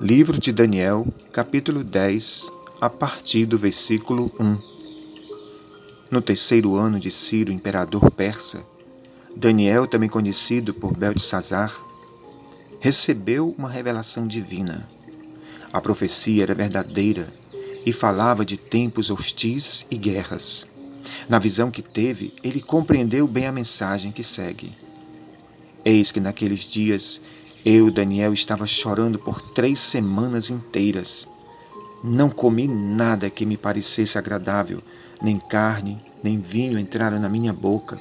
Livro de Daniel, capítulo 10, a partir do versículo 1. No terceiro ano de Ciro, imperador persa, Daniel, também conhecido por Beltesazar, recebeu uma revelação divina. A profecia era verdadeira e falava de tempos hostis e guerras. Na visão que teve, ele compreendeu bem a mensagem que segue. Eis que naqueles dias eu, Daniel, estava chorando por três semanas inteiras. Não comi nada que me parecesse agradável, nem carne, nem vinho entraram na minha boca,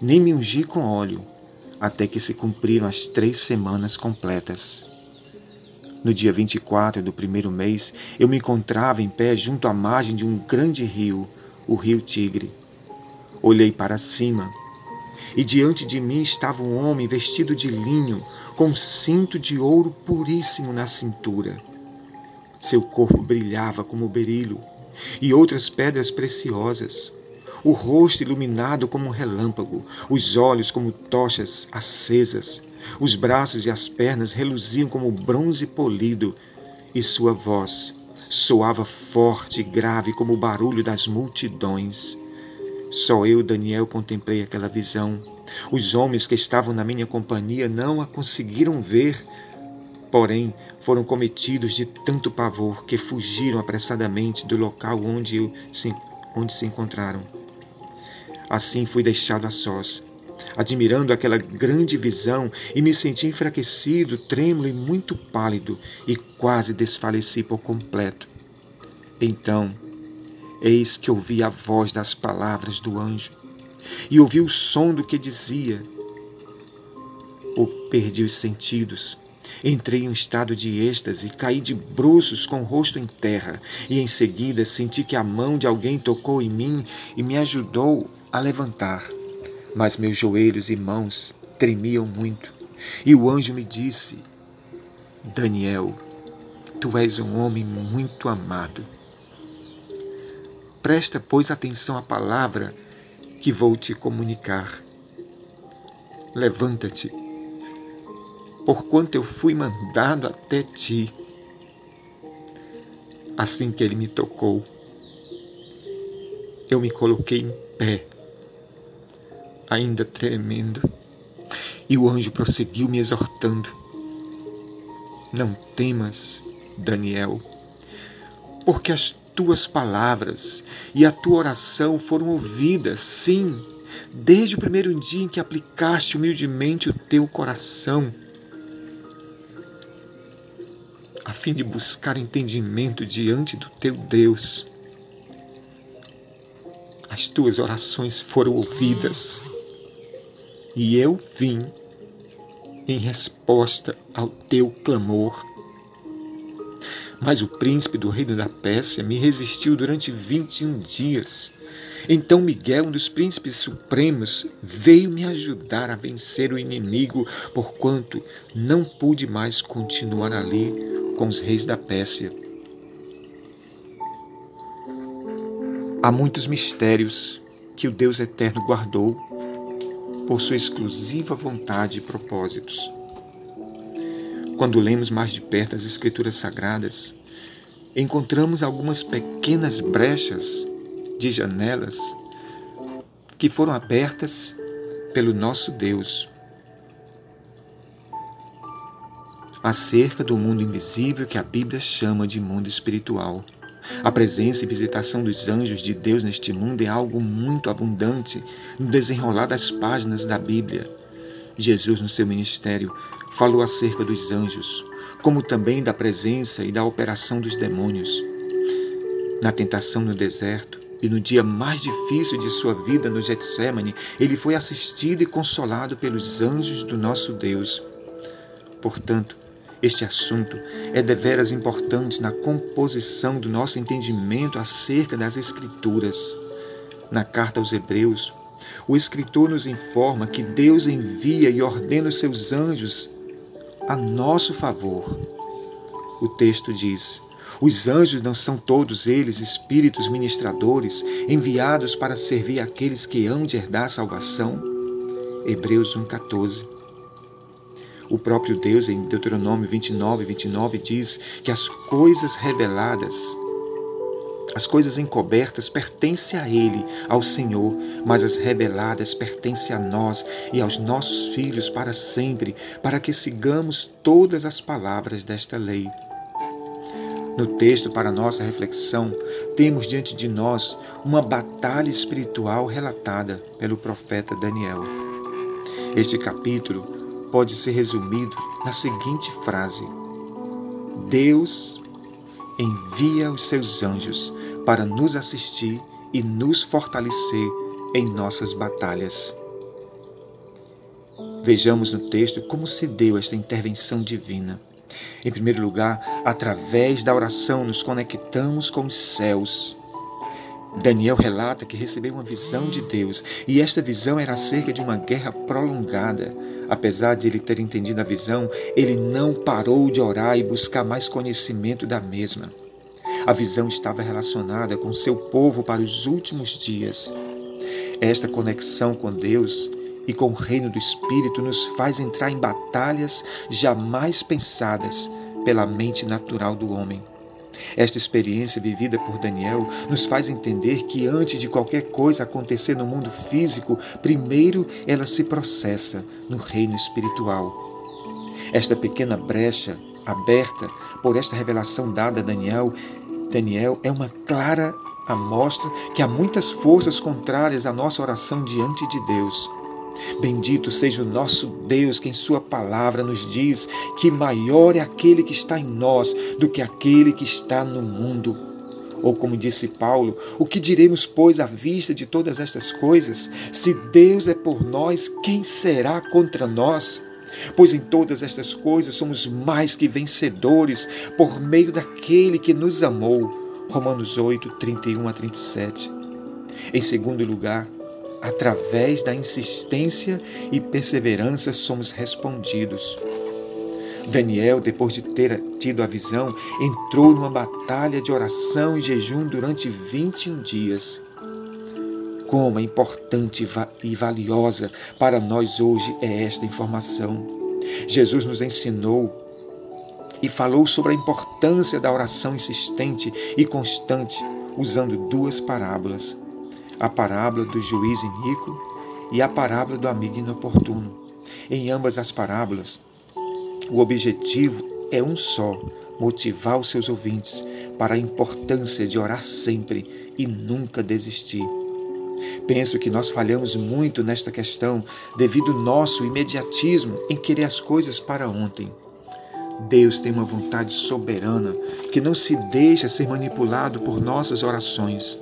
nem me ungi com óleo, até que se cumpriram as três semanas completas. No dia 24 do primeiro mês, eu me encontrava em pé junto à margem de um grande rio, o rio Tigre. Olhei para cima, e diante de mim estava um homem vestido de linho, com cinto de ouro puríssimo na cintura. Seu corpo brilhava como berilo e outras pedras preciosas, o rosto iluminado como um relâmpago, os olhos como tochas acesas, os braços e as pernas reluziam como bronze polido, e sua voz soava forte e grave como o barulho das multidões. Só eu, Daniel, contemplei aquela visão. Os homens que estavam na minha companhia não a conseguiram ver, porém foram cometidos de tanto pavor que fugiram apressadamente do local onde, se, onde se encontraram. Assim fui deixado a sós, admirando aquela grande visão e me senti enfraquecido, trêmulo e muito pálido e quase desfaleci por completo. Então, Eis que ouvi a voz das palavras do anjo e ouvi o som do que dizia. Ou perdi os sentidos. Entrei em um estado de êxtase, caí de bruços com o rosto em terra, e em seguida senti que a mão de alguém tocou em mim e me ajudou a levantar. Mas meus joelhos e mãos tremiam muito, e o anjo me disse: Daniel, tu és um homem muito amado Presta, pois, atenção à palavra que vou te comunicar. Levanta-te, porquanto eu fui mandado até ti. Assim que ele me tocou, eu me coloquei em pé, ainda tremendo, e o anjo prosseguiu me exortando: Não temas, Daniel, porque as tuas palavras e a tua oração foram ouvidas, sim, desde o primeiro dia em que aplicaste humildemente o teu coração, a fim de buscar entendimento diante do teu Deus. As tuas orações foram ouvidas e eu vim em resposta ao teu clamor. Mas o príncipe do reino da Pérsia me resistiu durante 21 dias. Então Miguel, um dos príncipes supremos, veio me ajudar a vencer o inimigo, porquanto não pude mais continuar ali com os reis da Pérsia. Há muitos mistérios que o Deus eterno guardou por sua exclusiva vontade e propósitos. Quando lemos mais de perto as Escrituras Sagradas, encontramos algumas pequenas brechas de janelas que foram abertas pelo nosso Deus acerca do mundo invisível que a Bíblia chama de mundo espiritual. A presença e visitação dos anjos de Deus neste mundo é algo muito abundante no desenrolar das páginas da Bíblia. Jesus, no seu ministério, falou acerca dos anjos, como também da presença e da operação dos demônios. Na tentação no deserto e no dia mais difícil de sua vida no Getsemane, ele foi assistido e consolado pelos anjos do nosso Deus. Portanto, este assunto é deveras importante na composição do nosso entendimento acerca das Escrituras. Na carta aos Hebreus, o escritor nos informa que Deus envia e ordena os seus anjos a nosso favor. O texto diz: os anjos não são todos eles espíritos ministradores enviados para servir aqueles que hão de herdar salvação? Hebreus 1,14. O próprio Deus, em Deuteronômio 29, 29, diz que as coisas reveladas, as coisas encobertas pertencem a Ele, ao Senhor, mas as reveladas pertencem a nós e aos nossos filhos para sempre, para que sigamos todas as palavras desta lei. No texto, para nossa reflexão, temos diante de nós uma batalha espiritual relatada pelo profeta Daniel. Este capítulo pode ser resumido na seguinte frase: Deus envia os seus anjos para nos assistir e nos fortalecer em nossas batalhas. Vejamos no texto como se deu esta intervenção divina. Em primeiro lugar, através da oração nos conectamos com os céus. Daniel relata que recebeu uma visão de Deus e esta visão era acerca de uma guerra prolongada. Apesar de ele ter entendido a visão, ele não parou de orar e buscar mais conhecimento da mesma. A visão estava relacionada com seu povo para os últimos dias. Esta conexão com Deus e com o reino do Espírito nos faz entrar em batalhas jamais pensadas pela mente natural do homem. Esta experiência vivida por Daniel nos faz entender que antes de qualquer coisa acontecer no mundo físico, primeiro ela se processa no reino espiritual. Esta pequena brecha aberta por esta revelação dada a Daniel, Daniel é uma clara amostra que há muitas forças contrárias à nossa oração diante de Deus. Bendito seja o nosso Deus, que em Sua palavra nos diz que maior é aquele que está em nós do que aquele que está no mundo. Ou como disse Paulo, o que diremos, pois, à vista de todas estas coisas? Se Deus é por nós, quem será contra nós? Pois em todas estas coisas somos mais que vencedores por meio daquele que nos amou. Romanos 8, 31 a 37. Em segundo lugar, através da insistência e perseverança somos respondidos. Daniel, depois de ter tido a visão, entrou numa batalha de oração e jejum durante 21 dias. Como é importante e valiosa para nós hoje é esta informação. Jesus nos ensinou e falou sobre a importância da oração insistente e constante, usando duas parábolas a parábola do juiz iníquo e a parábola do amigo inoportuno. Em ambas as parábolas, o objetivo é um só: motivar os seus ouvintes para a importância de orar sempre e nunca desistir. Penso que nós falhamos muito nesta questão devido ao nosso imediatismo em querer as coisas para ontem. Deus tem uma vontade soberana que não se deixa ser manipulado por nossas orações.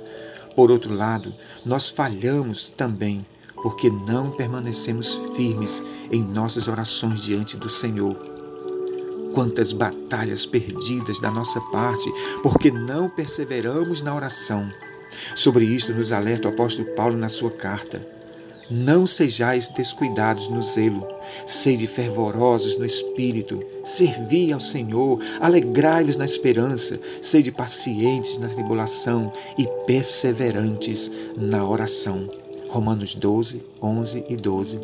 Por outro lado, nós falhamos também porque não permanecemos firmes em nossas orações diante do Senhor. Quantas batalhas perdidas da nossa parte porque não perseveramos na oração. Sobre isto nos alerta o apóstolo Paulo na sua carta. Não sejais descuidados no zelo, sede fervorosos no espírito, servi ao Senhor, alegrai-vos na esperança, sede pacientes na tribulação e perseverantes na oração. Romanos 12, 11 e 12.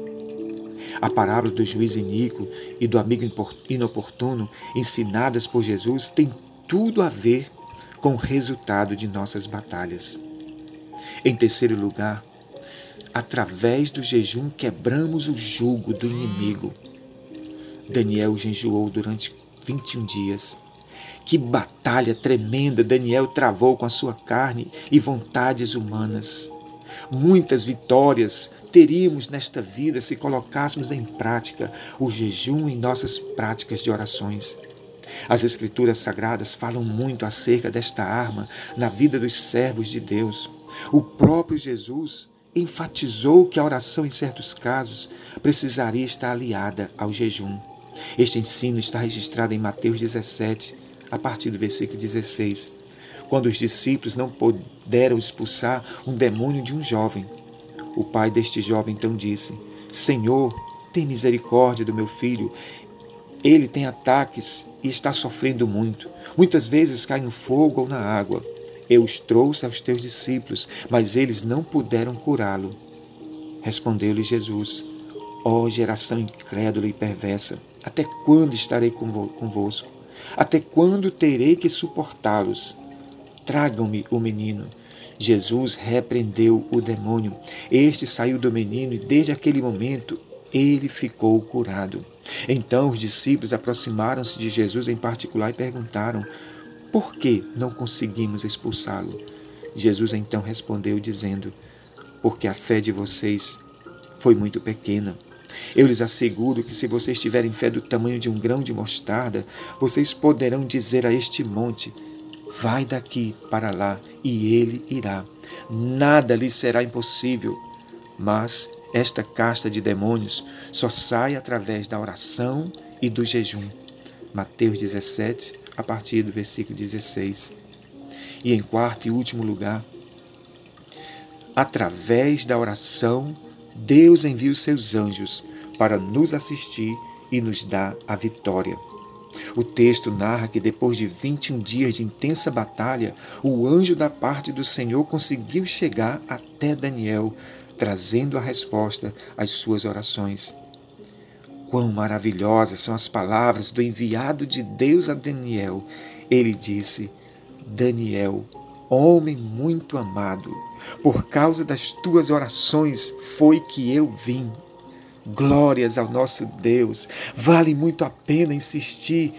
A parábola do juiz iníquo e do amigo inoportuno, ensinadas por Jesus, tem tudo a ver com o resultado de nossas batalhas. Em terceiro lugar, Através do jejum quebramos o jugo do inimigo. Daniel jejuou durante 21 dias. Que batalha tremenda Daniel travou com a sua carne e vontades humanas. Muitas vitórias teríamos nesta vida se colocássemos em prática o jejum em nossas práticas de orações. As Escrituras Sagradas falam muito acerca desta arma na vida dos servos de Deus. O próprio Jesus enfatizou que a oração, em certos casos, precisaria estar aliada ao jejum. Este ensino está registrado em Mateus 17, a partir do versículo 16, quando os discípulos não puderam expulsar um demônio de um jovem. O pai deste jovem então disse: Senhor, tem misericórdia do meu filho. Ele tem ataques e está sofrendo muito. Muitas vezes cai no fogo ou na água. Eu os trouxe aos teus discípulos, mas eles não puderam curá-lo. Respondeu-lhe Jesus: Ó oh, geração incrédula e perversa, Até quando estarei convosco? Até quando terei que suportá-los? Tragam-me o menino. Jesus repreendeu o demônio. Este saiu do menino e desde aquele momento ele ficou curado. Então os discípulos aproximaram-se de Jesus em particular e perguntaram: Por que não conseguimos expulsá-lo? Jesus então respondeu, dizendo: Porque a fé de vocês foi muito pequena. Eu lhes asseguro que se vocês tiverem fé do tamanho de um grão de mostarda, vocês poderão dizer a este monte: Vai daqui para lá, e ele irá. Nada lhe será impossível. Mas esta casta de demônios só sai através da oração e do jejum. Mateus 17, a partir do versículo 16. E em quarto e último lugar, através da oração, Deus envia os seus anjos para nos assistir e nos dar a vitória. O texto narra que depois de 21 dias de intensa batalha, o anjo da parte do Senhor conseguiu chegar até Daniel, trazendo a resposta às suas orações. Quão maravilhosas são as palavras do enviado de Deus a Daniel. Ele disse: Daniel, homem muito amado, por causa das tuas orações foi que eu vim. Glórias ao nosso Deus. Vale muito a pena insistir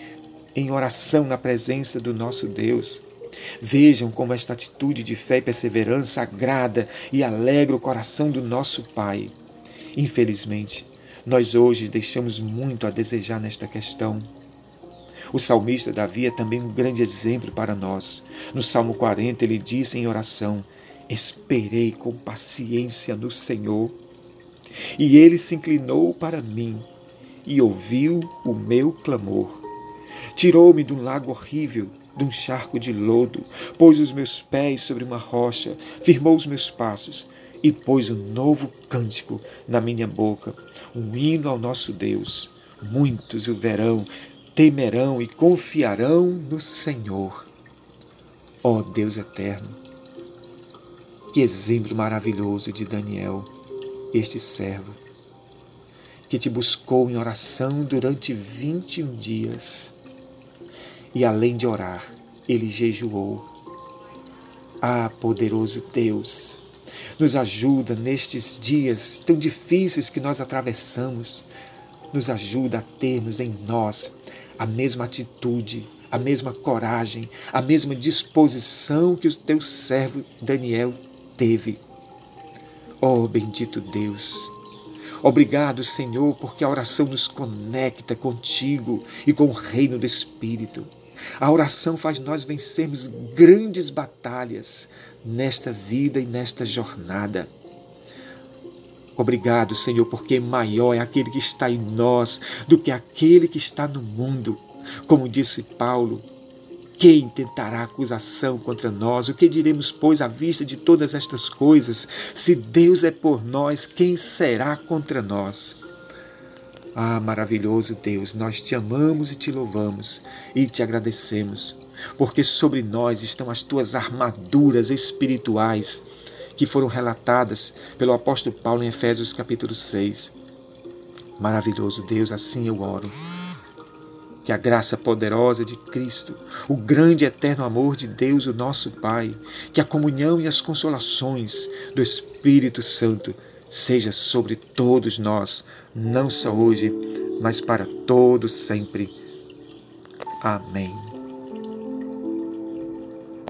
em oração na presença do nosso Deus. Vejam como esta atitude de fé e perseverança agrada e alegra o coração do nosso Pai. Infelizmente, nós hoje deixamos muito a desejar nesta questão. O salmista Davi é também um grande exemplo para nós. No Salmo 40, ele disse em oração: Esperei com paciência no Senhor, e ele se inclinou para mim e ouviu o meu clamor. Tirou-me de um lago horrível de um charco de lodo, pôs os meus pés sobre uma rocha, firmou os meus passos e pôs um novo cântico na minha boca, um hino ao nosso Deus. Muitos o verão, temerão e confiarão no Senhor. Ó oh Deus eterno, que exemplo maravilhoso de Daniel, este servo, que te buscou em oração durante 21 dias e além de orar, ele jejuou. Ah, poderoso Deus, nos ajuda nestes dias tão difíceis que nós atravessamos. Nos ajuda a termos em nós a mesma atitude, a mesma coragem, a mesma disposição que o teu servo Daniel teve. Oh, bendito Deus! Obrigado, Senhor, porque a oração nos conecta contigo e com o reino do Espírito. A oração faz nós vencermos grandes batalhas nesta vida e nesta jornada. Obrigado, Senhor, porque maior é aquele que está em nós do que aquele que está no mundo. Como disse Paulo, quem tentará acusação contra nós? O que diremos, pois, à vista de todas estas coisas? Se Deus é por nós, quem será contra nós? Ah, maravilhoso Deus, nós te amamos e te louvamos e te agradecemos, porque sobre nós estão as tuas armaduras espirituais que foram relatadas pelo apóstolo Paulo em Efésios capítulo 6. Maravilhoso Deus, assim eu oro. Que a graça poderosa de Cristo, o grande e eterno amor de Deus, o nosso Pai, que a comunhão e as consolações do Espírito Santo seja sobre todos nós, não só hoje, mas para todos sempre. Amém.